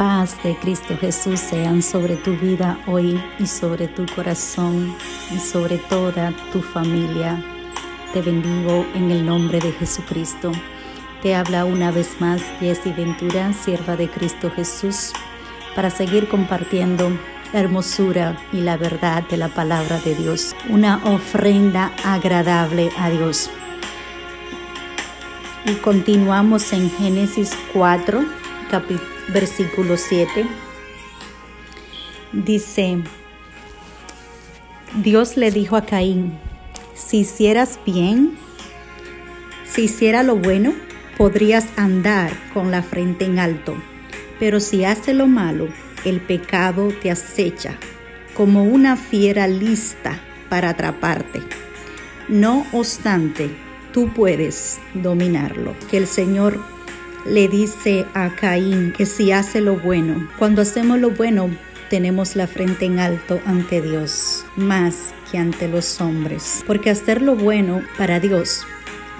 paz de Cristo Jesús sean sobre tu vida hoy y sobre tu corazón y sobre toda tu familia. Te bendigo en el nombre de Jesucristo. Te habla una vez más Jessie Ventura, sierva de Cristo Jesús, para seguir compartiendo la hermosura y la verdad de la palabra de Dios. Una ofrenda agradable a Dios. Y continuamos en Génesis 4, versículo 7. Dice, Dios le dijo a Caín, si hicieras bien, si hiciera lo bueno, podrías andar con la frente en alto, pero si hace lo malo, el pecado te acecha como una fiera lista para atraparte. No obstante, tú puedes dominarlo. Que el Señor le dice a Caín que si hace lo bueno, cuando hacemos lo bueno, tenemos la frente en alto ante Dios, más que ante los hombres. Porque hacer lo bueno para Dios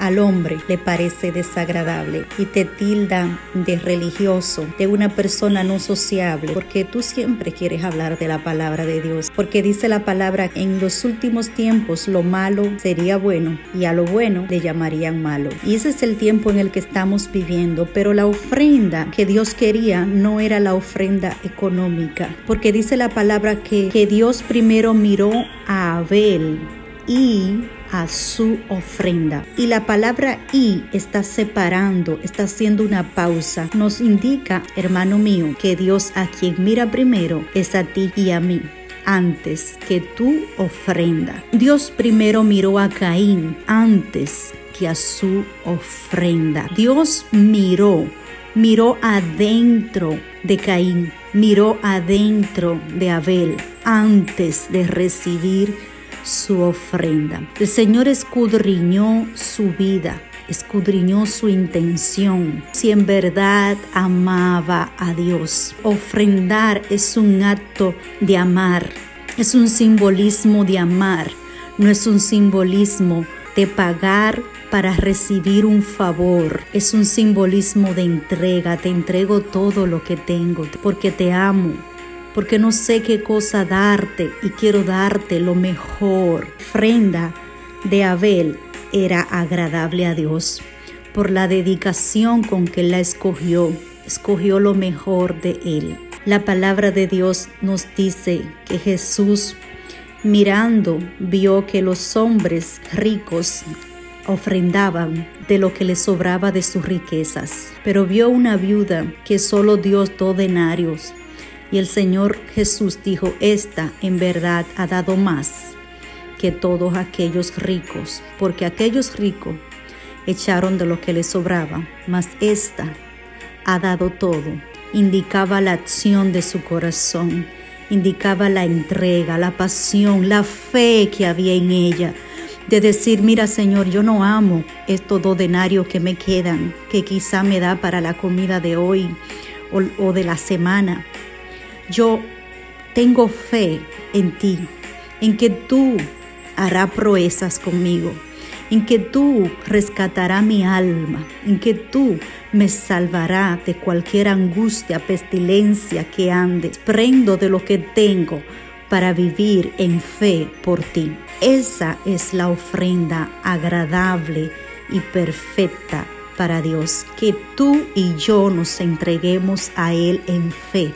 al hombre le parece desagradable y te tilda de religioso, de una persona no sociable, porque tú siempre quieres hablar de la palabra de Dios, porque dice la palabra en los últimos tiempos lo malo sería bueno y a lo bueno le llamarían malo. Y ese es el tiempo en el que estamos viviendo, pero la ofrenda que Dios quería no era la ofrenda económica, porque dice la palabra que, que Dios primero miró a Abel y a su ofrenda. Y la palabra y está separando, está haciendo una pausa. Nos indica, hermano mío, que Dios a quien mira primero es a ti y a mí antes que tu ofrenda. Dios primero miró a Caín antes que a su ofrenda. Dios miró, miró adentro de Caín, miró adentro de Abel antes de recibir su ofrenda. El Señor escudriñó su vida, escudriñó su intención, si en verdad amaba a Dios. Ofrendar es un acto de amar, es un simbolismo de amar, no es un simbolismo de pagar para recibir un favor. Es un simbolismo de entrega. Te entrego todo lo que tengo porque te amo, porque no sé qué cosa darte y quiero darte lo mejor. Ofrenda de Abel era agradable a Dios por la dedicación con que la escogió, escogió lo mejor de él. La palabra de Dios nos dice que Jesús mirando vio que los hombres ricos ofrendaban de lo que les sobraba de sus riquezas, pero vio una viuda que solo dio dos denarios y el Señor Jesús dijo, esta en verdad ha dado más que todos aquellos ricos, porque aquellos ricos echaron de lo que les sobraba, mas esta ha dado todo. Indicaba la acción de su corazón, indicaba la entrega, la pasión, la fe que había en ella. De decir, mira Señor, yo no amo estos dos denarios que me quedan, que quizá me da para la comida de hoy o, o de la semana, yo tengo fe en ti, en que tú harás proezas conmigo, en que tú rescatarás mi alma, en que tú me salvarás de cualquier angustia, pestilencia que ande. Prendo de lo que tengo para vivir en fe por ti. Esa es la ofrenda agradable y perfecta para Dios, que tú y yo nos entreguemos a Él en fe,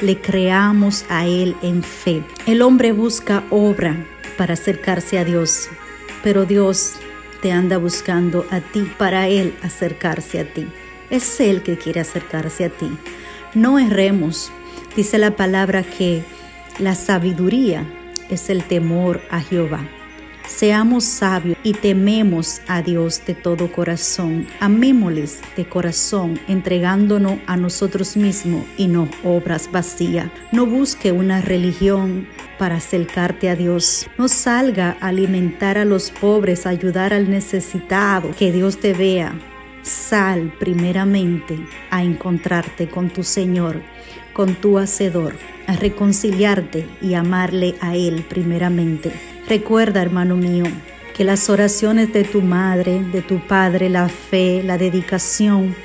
le creamos a Él en fe. El hombre busca obra para acercarse a Dios, pero Dios te anda buscando a ti para Él acercarse a ti. Es Él que quiere acercarse a ti. No erremos. Dice la palabra que la sabiduría es el temor a Jehová. Seamos sabios y tememos a Dios de todo corazón. Amémosles de corazón, entregándonos a nosotros mismos y no obras vacías. No busque una religión para acercarte a Dios. No salga a alimentar a los pobres, ayudar al necesitado. Que Dios te vea. Sal primeramente a encontrarte con tu Señor, con tu Hacedor, a reconciliarte y amarle a Él primeramente. Recuerda, hermano mío, que las oraciones de tu madre, de tu padre, la fe, la dedicación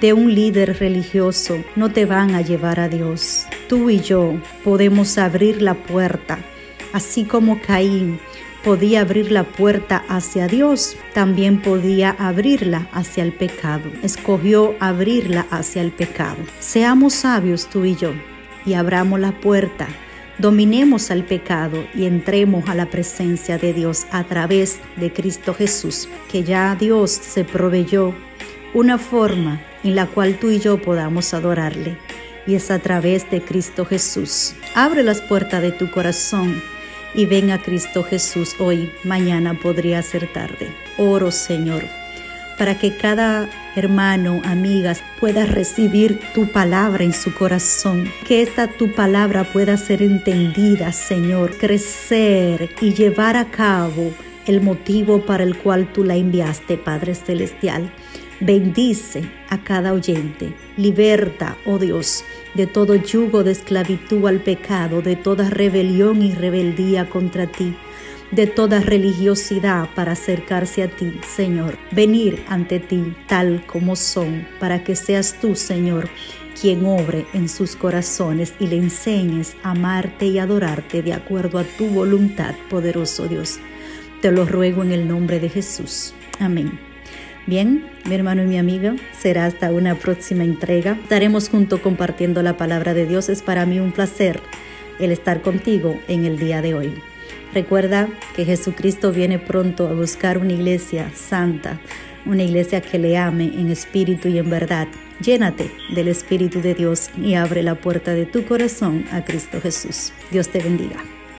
de un líder religioso no te van a llevar a Dios. Tú y yo podemos abrir la puerta, así como Caín podía abrir la puerta hacia Dios, también podía abrirla hacia el pecado. Escogió abrirla hacia el pecado. Seamos sabios tú y yo y abramos la puerta. Dominemos al pecado y entremos a la presencia de Dios a través de Cristo Jesús, que ya Dios se proveyó una forma en la cual tú y yo podamos adorarle. Y es a través de Cristo Jesús. Abre las puertas de tu corazón y ven a Cristo Jesús hoy, mañana podría ser tarde. Oro, Señor, para que cada hermano, amigas, pueda recibir tu palabra en su corazón, que esta tu palabra pueda ser entendida, Señor, crecer y llevar a cabo el motivo para el cual tú la enviaste, Padre Celestial. Bendice a cada oyente, liberta, oh Dios, de todo yugo de esclavitud al pecado, de toda rebelión y rebeldía contra ti, de toda religiosidad para acercarse a ti, Señor, venir ante ti tal como son, para que seas tú, Señor, quien obre en sus corazones y le enseñes a amarte y adorarte de acuerdo a tu voluntad, poderoso Dios. Te lo ruego en el nombre de Jesús. Amén. Bien, mi hermano y mi amiga, será hasta una próxima entrega. Estaremos juntos compartiendo la palabra de Dios. Es para mí un placer el estar contigo en el día de hoy. Recuerda que Jesucristo viene pronto a buscar una iglesia santa, una iglesia que le ame en espíritu y en verdad. Llénate del Espíritu de Dios y abre la puerta de tu corazón a Cristo Jesús. Dios te bendiga.